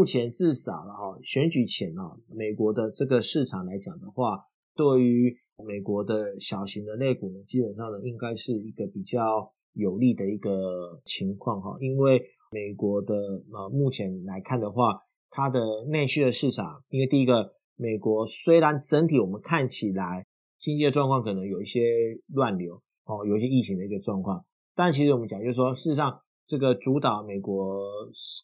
目前至少了哈，选举前哦，美国的这个市场来讲的话，对于美国的小型的类股呢，基本上呢，应该是一个比较有利的一个情况哈，因为美国的呃目前来看的话，它的内需的市场，因为第一个，美国虽然整体我们看起来经济的状况可能有一些乱流哦，有一些疫情的一个状况，但其实我们讲就是说，事实上这个主导美国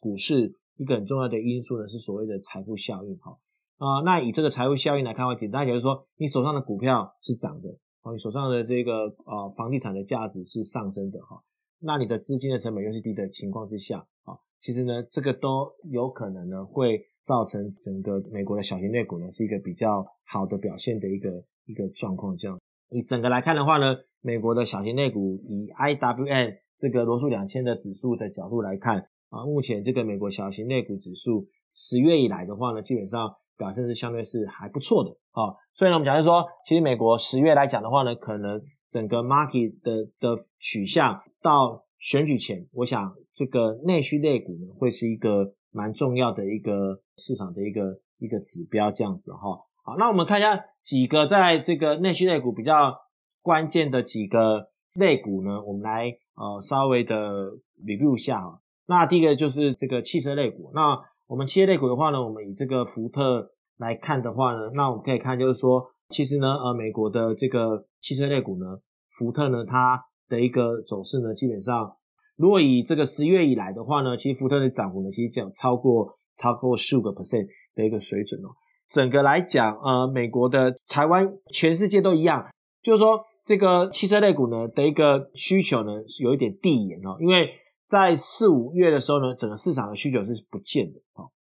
股市。一个很重要的因素呢，是所谓的财富效应哈啊，那以这个财富效应来看的话，简单讲就是说，你手上的股票是涨的，哦，你手上的这个呃房地产的价值是上升的哈，那你的资金的成本又是低的情况之下啊，其实呢，这个都有可能呢会造成整个美国的小型类股呢是一个比较好的表现的一个一个状况。这样，以整个来看的话呢，美国的小型类股以 IWM 这个罗素两千的指数的角度来看。啊，目前这个美国小型类股指数十月以来的话呢，基本上表现是相对是还不错的啊。所以呢，我们讲就是说，其实美国十月来讲的话呢，可能整个 market 的的取向到选举前，我想这个内需类股呢，会是一个蛮重要的一个市场的一个一个指标这样子哈。好，那我们看一下几个在这个内需类股比较关键的几个类股呢，我们来呃稍微的 review 一下哈。那第一个就是这个汽车类股。那我们汽车类股的话呢，我们以这个福特来看的话呢，那我们可以看就是说，其实呢，呃，美国的这个汽车类股呢，福特呢，它的一个走势呢，基本上，如果以这个十月以来的话呢，其实福特的涨幅呢，其实讲超过超过十五个 percent 的一个水准哦。整个来讲，呃，美国的台湾全世界都一样，就是说这个汽车类股呢的一个需求呢，有一点递延哦，因为。在四五月的时候呢，整个市场的需求是不见的，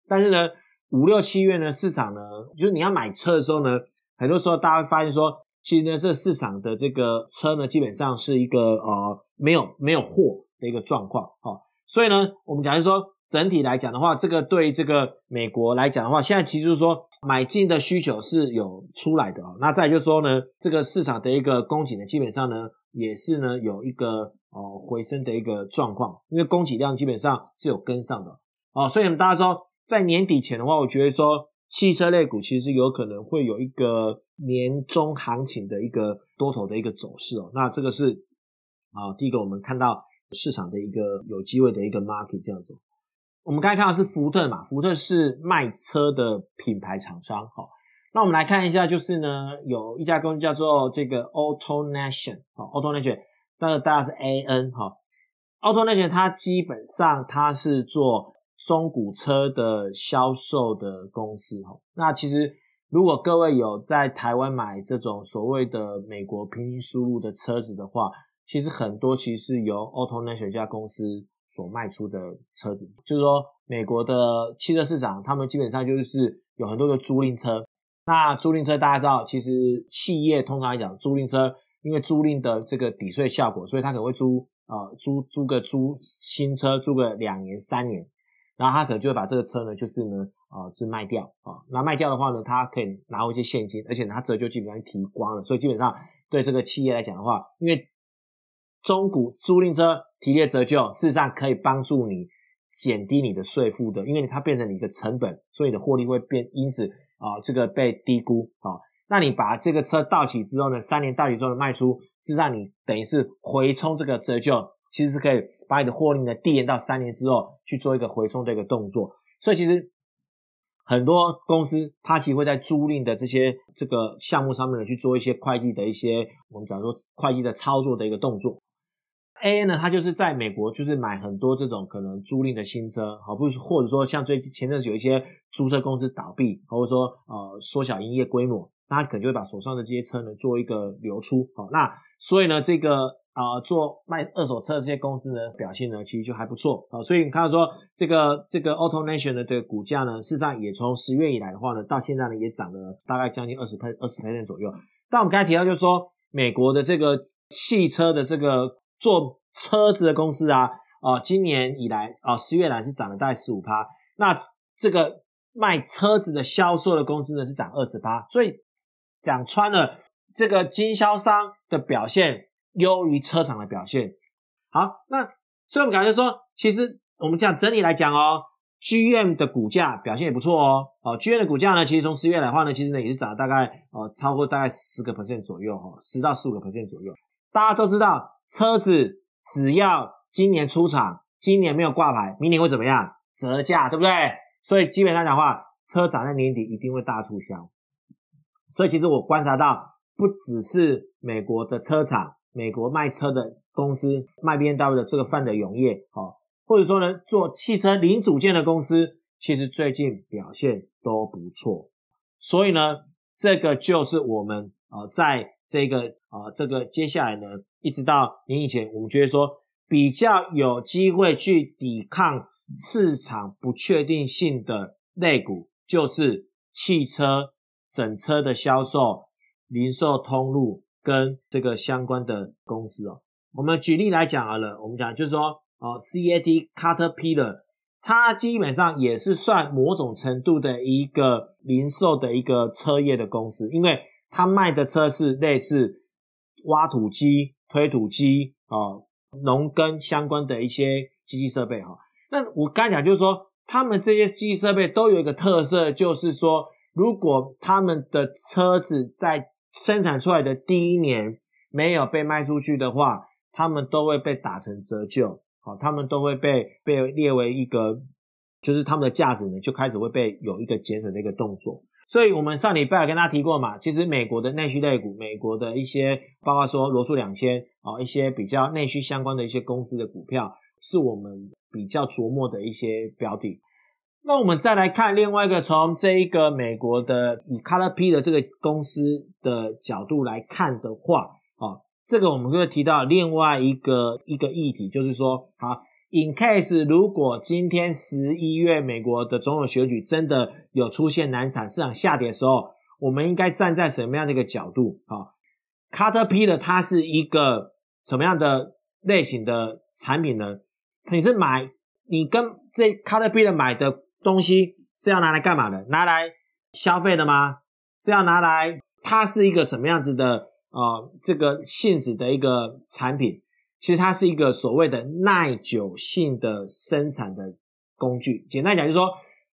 但是呢，五六七月呢，市场呢，就是你要买车的时候呢，很多时候大家会发现说，其实呢，这市场的这个车呢，基本上是一个呃没有没有货的一个状况，所以呢，我们假如说，整体来讲的话，这个对这个美国来讲的话，现在其实就是说买进的需求是有出来的，那再就是说呢，这个市场的一个供给呢，基本上呢，也是呢有一个。哦，回升的一个状况，因为供给量基本上是有跟上的哦，所以我们大家说，在年底前的话，我觉得说汽车类股其实有可能会有一个年终行情的一个多头的一个走势哦。那这个是啊，第一个我们看到市场的一个有机会的一个 market 这样子。我们刚才看到是福特嘛，福特是卖车的品牌厂商哈。那我们来看一下，就是呢，有一家公司叫做这个 AutoNation 啊，AutoNation。那个大家是 AN 哈，AutoNation 它基本上它是做中古车的销售的公司哈。那其实如果各位有在台湾买这种所谓的美国平行输入的车子的话，其实很多其实是由 AutoNation 这家公司所卖出的车子。就是说，美国的汽车市场，他们基本上就是有很多的租赁车。那租赁车大家知道，其实企业通常来讲，租赁车。因为租赁的这个抵税效果，所以他可能会租呃租租个租新车租个两年三年，然后他可能就会把这个车呢就是呢呃就卖掉啊，那卖掉的话呢，他可以拿回一些现金，而且他折旧基本上提光了，所以基本上对这个企业来讲的话，因为中古租赁车提列折旧，事实上可以帮助你减低你的税负的，因为它变成你的成本，所以你的获利会变，因此啊、呃、这个被低估啊。那你把这个车到期之后呢，三年到期之后卖出，是让你等于是回冲这个折旧，其实是可以把你的获利呢递延到三年之后去做一个回冲的一个动作。所以其实很多公司它其实会在租赁的这些这个项目上面呢去做一些会计的一些我们讲说会计的操作的一个动作。AN 呢，它就是在美国就是买很多这种可能租赁的新车，好，不是或者说像最近前阵子有一些租车公司倒闭，或者说呃缩小营业规模。他可能就会把手上的这些车呢做一个流出，好，那所以呢，这个啊、做卖二手车的这些公司呢表现呢其实就还不错，啊，所以你看到说这个这个 AutoNation 的这个股价呢，事实上也从十月以来的话呢，到现在呢也涨了大概将近二十倍二十 percent 左右。但我们刚才提到就是说，美国的这个汽车的这个做车子的公司啊，啊、今年以来啊十月来是涨了大概十五趴，那这个卖车子的销售的公司呢是涨二十趴，所以。讲穿了，这个经销商的表现优于车厂的表现。好，那所以我们感觉说，其实我们讲整体来讲哦，GM 的股价表现也不错哦。哦，GM 的股价呢，其实从十月来的话呢，其实呢也是涨了大概哦超过大概十个 percent 左右哈，十到十五个 percent 左右。大家都知道，车子只要今年出厂，今年没有挂牌，明年会怎么样？折价，对不对？所以基本上讲的话，车厂在年底一定会大促销。所以其实我观察到，不只是美国的车厂，美国卖车的公司，卖 BMW 的这个泛德永业，哦。或者说呢，做汽车零组件的公司，其实最近表现都不错。所以呢，这个就是我们呃，在这个呃，这个接下来呢，一直到年以前，我们觉得说比较有机会去抵抗市场不确定性的类股，就是汽车整车的销售、零售通路跟这个相关的公司哦。我们举例来讲好了，我们讲就是说。哦，CAT Caterpillar，它基本上也是算某种程度的一个零售的一个车业的公司，因为它卖的车是类似挖土机、推土机、哦，农耕相关的一些机器设备哈。那我刚才讲就是说，他们这些机器设备都有一个特色，就是说，如果他们的车子在生产出来的第一年没有被卖出去的话，他们都会被打成折旧。好，他们都会被被列为一个，就是他们的价值呢，就开始会被有一个减损的一个动作。所以，我们上礼拜跟大家提过嘛，其实美国的内需类股，美国的一些，包括说罗素两千啊，一些比较内需相关的一些公司的股票，是我们比较琢磨的一些标的。那我们再来看另外一个，从这一个美国的以 Carter P 的这个公司的角度来看的话。这个我们会提到另外一个一个议题，就是说，好，in case 如果今天十一月美国的总统选举真的有出现难产、市场下跌的时候，我们应该站在什么样的一个角度？好，Carter P 的它是一个什么样的类型的产品呢？你是买你跟这 Carter P 的买的东西是要拿来干嘛的？拿来消费的吗？是要拿来？它是一个什么样子的？啊、呃，这个性质的一个产品，其实它是一个所谓的耐久性的生产的工具。简单讲，就是说，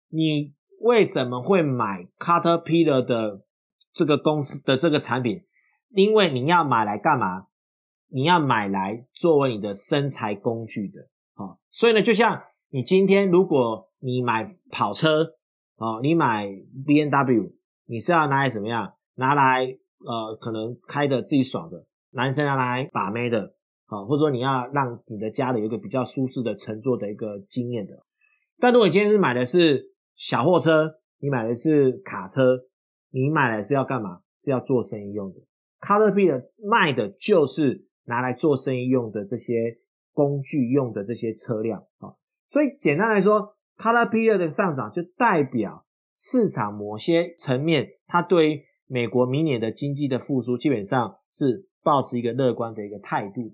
你为什么会买 Caterpillar 的这个公司的这个产品？因为你要买来干嘛？你要买来作为你的生财工具的。啊、哦，所以呢，就像你今天如果你买跑车，哦，你买 BMW，你是要拿来怎么样？拿来。呃，可能开的自己爽的，男生要来把妹的，啊，或者说你要让你的家里有一个比较舒适的乘坐的一个经验的。但如果你今天是买的是小货车，你买的是卡车，你买来是要干嘛？是要做生意用的。Caterpillar 卖的就是拿来做生意用的这些工具用的这些车辆啊。所以简单来说 Caliper 的上涨就代表市场某些层面，它对于美国明年的经济的复苏，基本上是保持一个乐观的一个态度。